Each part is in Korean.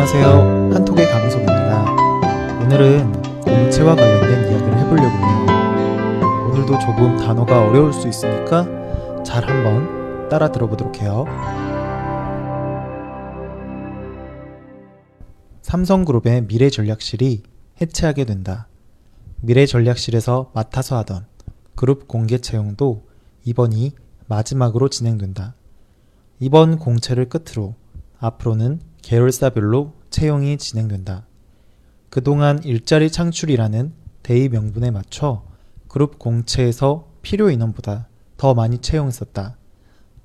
안녕하세요. 한톡의 강송입니다. 오늘은 공채와 관련된 이야기를 해보려고 해요. 오늘도 조금 단어가 어려울 수 있으니까 잘 한번 따라 들어보도록 해요. 삼성그룹의 미래전략실이 해체하게 된다. 미래전략실에서 맡아서 하던 그룹 공개 채용도 이번이 마지막으로 진행된다. 이번 공채를 끝으로 앞으로는 계열사별로 채용이 진행된다. 그동안 일자리 창출이라는 대의 명분에 맞춰 그룹 공채에서 필요 인원보다 더 많이 채용했었다.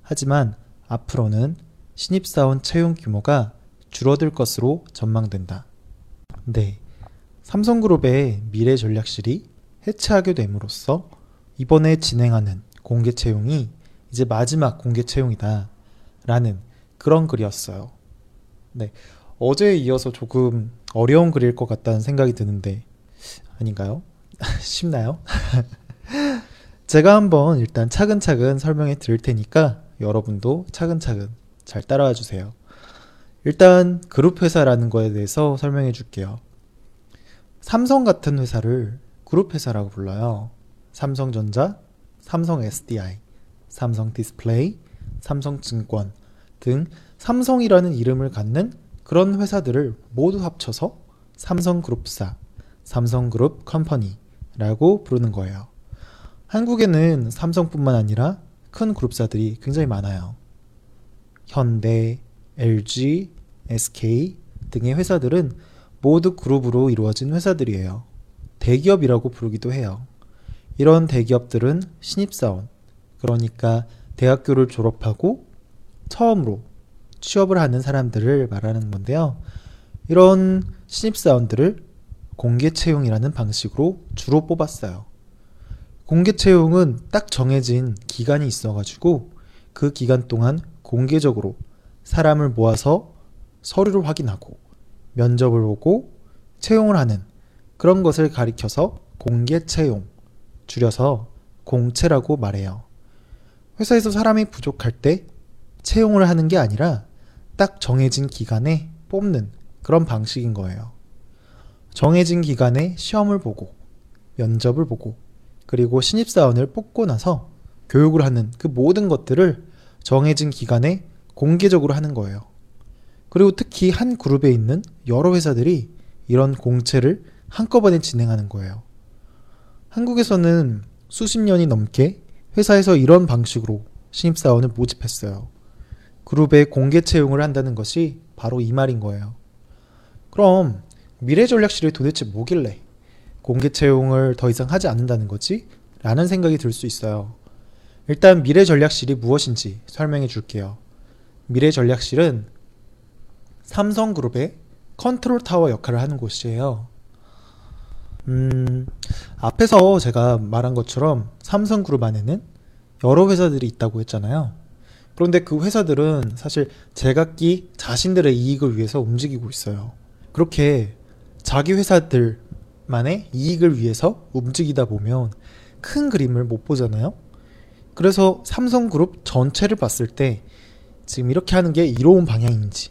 하지만 앞으로는 신입사원 채용 규모가 줄어들 것으로 전망된다. 네. 삼성그룹의 미래 전략실이 해체하게 됨으로써 이번에 진행하는 공개 채용이 이제 마지막 공개 채용이다. 라는 그런 글이었어요. 네. 어제에 이어서 조금 어려운 글일 것 같다는 생각이 드는데, 아닌가요? 쉽나요? 제가 한번 일단 차근차근 설명해 드릴 테니까 여러분도 차근차근 잘 따라와 주세요. 일단 그룹 회사라는 거에 대해서 설명해 줄게요. 삼성 같은 회사를 그룹 회사라고 불러요. 삼성전자, 삼성 SDI, 삼성 디스플레이, 삼성증권 등 삼성이라는 이름을 갖는 그런 회사들을 모두 합쳐서 삼성그룹사, 삼성그룹 company라고 부르는 거예요. 한국에는 삼성뿐만 아니라 큰 그룹사들이 굉장히 많아요. 현대, LG, SK 등의 회사들은 모두 그룹으로 이루어진 회사들이에요. 대기업이라고 부르기도 해요. 이런 대기업들은 신입사원, 그러니까 대학교를 졸업하고 처음으로 취업을 하는 사람들을 말하는 건데요. 이런 신입사원들을 공개 채용이라는 방식으로 주로 뽑았어요. 공개 채용은 딱 정해진 기간이 있어가지고 그 기간 동안 공개적으로 사람을 모아서 서류를 확인하고 면접을 보고 채용을 하는 그런 것을 가리켜서 공개 채용, 줄여서 공채라고 말해요. 회사에서 사람이 부족할 때 채용을 하는 게 아니라 딱 정해진 기간에 뽑는 그런 방식인 거예요. 정해진 기간에 시험을 보고 면접을 보고 그리고 신입사원을 뽑고 나서 교육을 하는 그 모든 것들을 정해진 기간에 공개적으로 하는 거예요. 그리고 특히 한 그룹에 있는 여러 회사들이 이런 공채를 한꺼번에 진행하는 거예요. 한국에서는 수십 년이 넘게 회사에서 이런 방식으로 신입사원을 모집했어요. 그룹에 공개 채용을 한다는 것이 바로 이 말인 거예요. 그럼 미래 전략실이 도대체 뭐길래 공개 채용을 더 이상 하지 않는다는 거지? 라는 생각이 들 수 있어요. 일단 미래 전략실이 무엇인지 설명해 줄게요. 미래 전략실은 삼성그룹의 컨트롤 타워 역할을 하는 곳이에요. 음, 앞에서 제가 말한 것처럼 삼성그룹 안에는 여러 회사들이 있다고 했잖아요. 그런데 그 회사들은 사실 제각기 자신들의 이익을 위해서 움직이고 있어요. 그렇게 자기 회사들만의 이익을 위해서 움직이다 보면 큰 그림을 못 보잖아요. 그래서 삼성그룹 전체를 봤을 때 지금 이렇게 하는 게 이로운 방향인지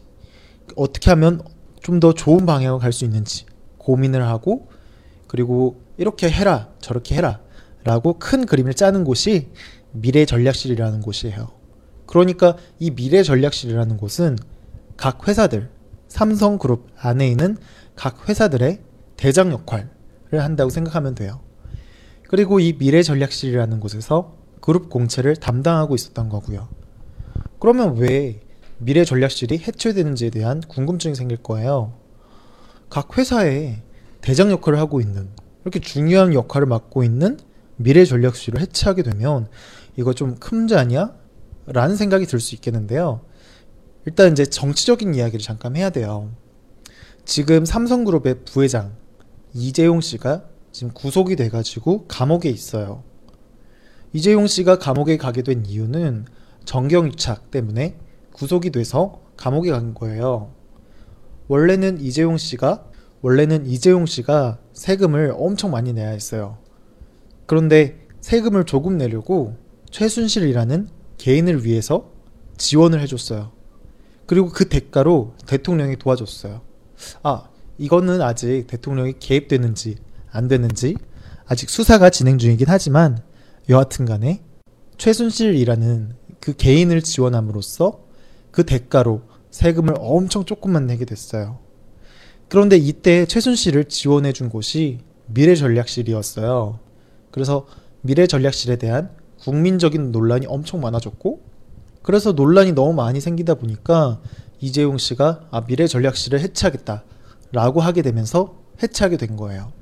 어떻게 하면 좀 더 좋은 방향으로 갈 수 있는지 고민을 하고 그리고 이렇게 해라 저렇게 해라 라고 큰 그림을 짜는 곳이 미래 전략실이라는 곳이에요. 그러니까 이 미래 전략실이라는 곳은 각 회사들 삼성그룹 안에 있는 각 회사들의 대장 역할을 한다고 생각하면 돼요. 그리고 이 미래 전략실이라는 곳에서 그룹 공채를 담당하고 있었던 거고요. 그러면 왜 미래 전략실이 해체되는지에 대한 궁금증이 생길 거예요. 각 회사에 대장 역할을 하고 있는 이렇게 중요한 역할을 맡고 있는 미래 전략실을 해체하게 되면 이거 좀큰 문제 아니야? 라는 생각이 들 수 있겠는데요. 일단 이제 정치적인 이야기를 잠깐 해야 돼요. 지금 삼성그룹의 부회장 이재용 씨가 지금 구속이 돼가지고 감옥에 있어요. 이재용 씨가 감옥에 가게 된 이유는 정경유착 때문에 구속이 돼서 감옥에 간 거예요. 원래는 이재용 씨가 원래는 이재용 씨가 세금을 엄청 많이 내야 했어요. 그런데 세금을 조금 내려고 최순실이라는 개인을 위해서 지원을 해줬어요. 그리고 그 대가로 대통령이 도와줬어요. 아, 이거는 아직 대통령이 개입되는지 안 되는지 아직 수사가 진행 중이긴 하지만 여하튼 간에 최순실이라는 그 개인을 지원함으로써 그 대가로 세금을 엄청 조금만 내게 됐어요. 그런데 이때 최순실을 지원해 준 곳이 미래전략실이었어요. 그래서 미래전략실에 대한 국민적인 논란이 엄청 많아졌고 그래서 논란이 너무 많이 생기다 보니까 이재용 씨가 아, 미래 전략실을 해체하겠다라고 하게 되면서 해체하게 된 거예요.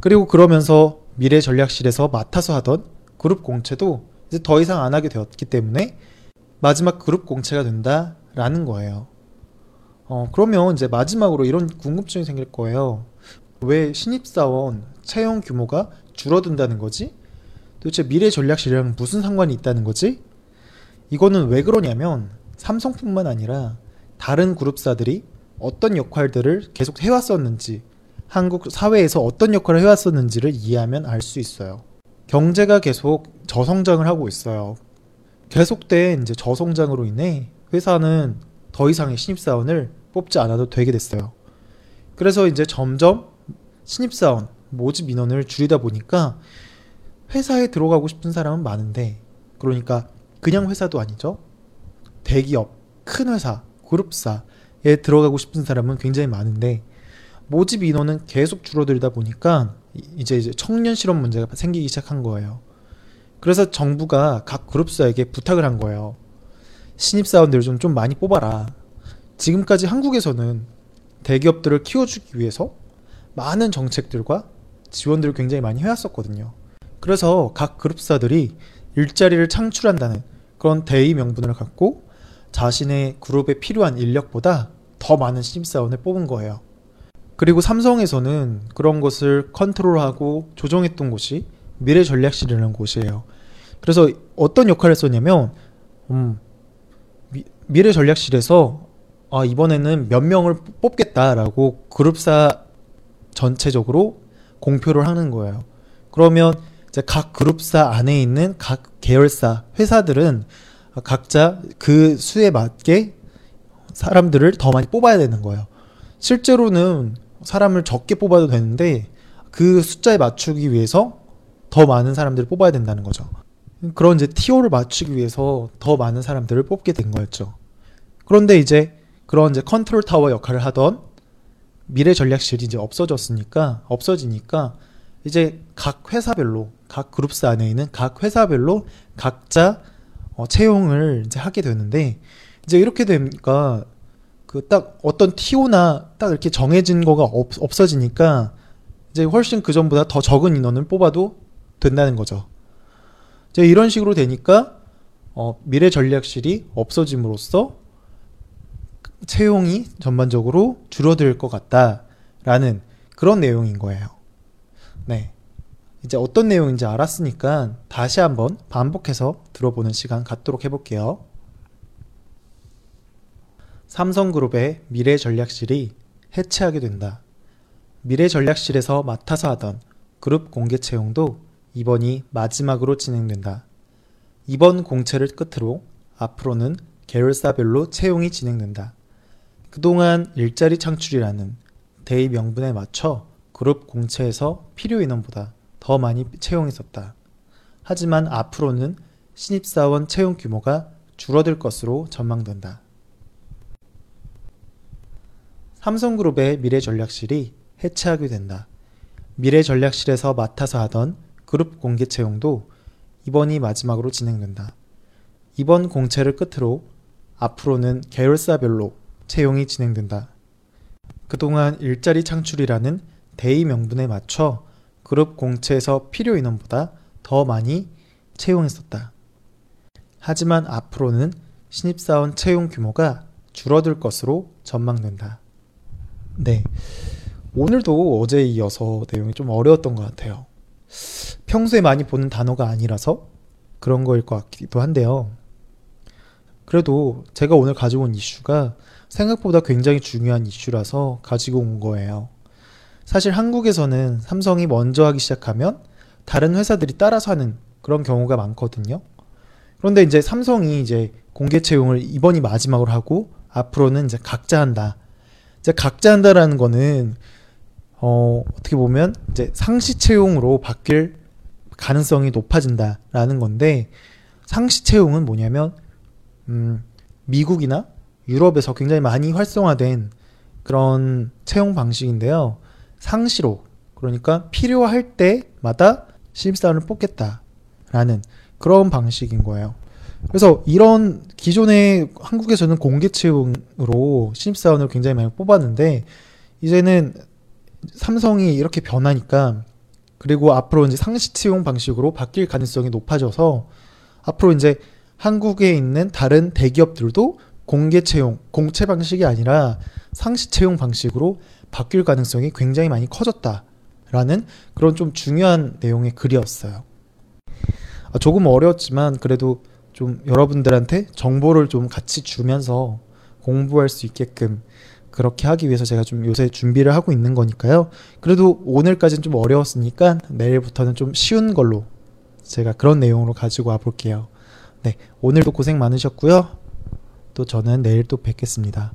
그리고 그러면서 미래 전략실에서 맡아서 하던 그룹 공채도 이제 더 이상 안 하게 되었기 때문에 마지막 그룹 공채가 된다라는 거예요. 어, 그러면 이제 마지막으로 이런 궁금증이 생길 거예요. 왜 신입사원 채용 규모가 줄어든다는 거지? 도대체 미래 전략실이랑 무슨 상관이 있다는 거지? 이거는 왜 그러냐면 삼성뿐만 아니라 다른 그룹사들이 어떤 역할들을 계속 해왔었는지 한국 사회에서 어떤 역할을 해왔었는지를 이해하면 알 수 있어요. 경제가 계속 저성장을 하고 있어요. 계속된 이제 저성장으로 인해 회사는 더 이상의 신입사원을 뽑지 않아도 되게 됐어요. 그래서 이제 점점 신입사원 모집 인원을 줄이다 보니까 회사에 들어가고 싶은 사람은 많은데 그러니까 그냥 회사도 아니죠. 대기업, 큰 회사, 그룹사에 들어가고 싶은 사람은 굉장히 많은데 모집 인원은 계속 줄어들다 보니까 이제 이제 청년 실업 문제가 생기기 시작한 거예요. 그래서 정부가 각 그룹사에게 부탁을 한 거예요. 신입 사원들을 좀, 좀 많이 뽑아라. 지금까지 한국에서는 대기업들을 키워주기 위해서 많은 정책들과 지원들을 굉장히 많이 해왔었거든요. 그래서 각 그룹사들이 일자리를 창출한다는 그런 대의 명분을 갖고 자신의 그룹에 필요한 인력보다 더 많은 신입사원을 뽑은 거예요. 그리고 삼성에서는 그런 것을 컨트롤하고 조정했던 곳이 미래전략실이라는 곳이에요. 그래서 어떤 역할을 했었냐면 음, 미, 미래전략실에서 아, 이번에는 몇 명을 뽑겠다라고 그룹사 전체적으로 공표를 하는 거예요. 그러면 이제 각 그룹사 안에 있는 각 계열사 회사들은 각자 그 수에 맞게 사람들을 더 많이 뽑아야 되는 거예요. 실제로는 사람을 적게 뽑아도 되는데 그 숫자에 맞추기 위해서 더 많은 사람들을 뽑아야 된다는 거죠. 그런 이제 TO를 맞추기 위해서 더 많은 사람들을 뽑게 된 거였죠. 그런데 이제 그런 이제 컨트롤 타워 역할을 하던 미래 전략실이 이제 없어졌으니까 없어지니까 이제 각 회사별로 각 그룹사 안에 있는 각 회사별로 각자 어, 채용을 이제 하게 되는데 이제 이렇게 되니까 그 딱 어떤 TO나 딱 이렇게 정해진 거가 없, 없어지니까 이제 훨씬 그 전보다 더 적은 인원을 뽑아도 된다는 거죠. 이제 이런 식으로 되니까 어, 미래 전략실이 없어짐으로써 채용이 전반적으로 줄어들 것 같다라는 그런 내용인 거예요. 네. 이제 어떤 내용인지 알았으니까 다시 한번 반복해서 들어보는 시간 갖도록 해볼게요. 삼성그룹의 미래전략실이 해체하게 된다. 미래전략실에서 맡아서 하던 그룹 공개 채용도 이번이 마지막으로 진행된다. 이번 공채를 끝으로 앞으로는 계열사별로 채용이 진행된다. 그동안 일자리 창출이라는 대의 명분에 맞춰 그룹 공채에서 필요 인원보다 더 많이 채용했었다. 하지만 앞으로는 신입사원 채용 규모가 줄어들 것으로 전망된다. 삼성그룹의 미래전략실이 해체하게 된다. 미래전략실에서 맡아서 하던 그룹 공개 채용도 이번이 마지막으로 진행된다. 이번 공채를 끝으로 앞으로는 계열사별로 채용이 진행된다. 그동안 일자리 창출이라는 대의 명분에 맞춰 그룹 공채에서 필요 인원보다 더 많이 채용했었다. 하지만 앞으로는 신입사원 채용 규모가 줄어들 것으로 전망된다. 네. 오늘도 어제에 이어서 내용이 좀 어려웠던 것 같아요. 평소에 많이 보는 단어가 아니라서 그런 거일 것 같기도 한데요. 그래도 제가 오늘 가지고 온 이슈가 생각보다 굉장히 중요한 이슈라서 가지고 온 거예요. 사실 한국에서는 삼성이 먼저 하기 시작하면 다른 회사들이 따라서 하는 그런 경우가 많거든요. 그런데 이제 삼성이 이제 공개 채용을 이번이 마지막으로 하고 앞으로는 이제 각자 한다. 이제 각자 한다라는 거는 어, 어떻게 보면 이제 상시 채용으로 바뀔 가능성이 높아진다라는 건데 상시 채용은 뭐냐면 음, 미국이나 유럽에서 굉장히 많이 활성화된 그런 채용 방식인데요. 상시로 그러니까 필요할 때마다 신입사원을 뽑겠다라는 그런 방식인 거예요. 그래서 이런 기존에 한국에서는 공개 채용으로 신입사원을 굉장히 많이 뽑았는데 이제는 삼성이 이렇게 변하니까 그리고 앞으로 이제 상시 채용 방식으로 바뀔 가능성이 높아져서 앞으로 이제 한국에 있는 다른 대기업들도 공개 채용, 공채 방식이 아니라 상시 채용 방식으로 바뀔 가능성이 굉장히 많이 커졌다라는 그런 좀 중요한 내용의 글이었어요. 아, 조금 어려웠지만 그래도 좀 여러분들한테 정보를 좀 같이 주면서 공부할 수 있게끔 그렇게 하기 위해서 제가 좀 요새 준비를 하고 있는 거니까요. 그래도 오늘까지는 좀 어려웠으니까 내일부터는 좀 쉬운 걸로 제가 그런 내용으로 가지고 와 볼게요. 네, 오늘도 고생 많으셨고요. 또 저는 내일 또 뵙겠습니다.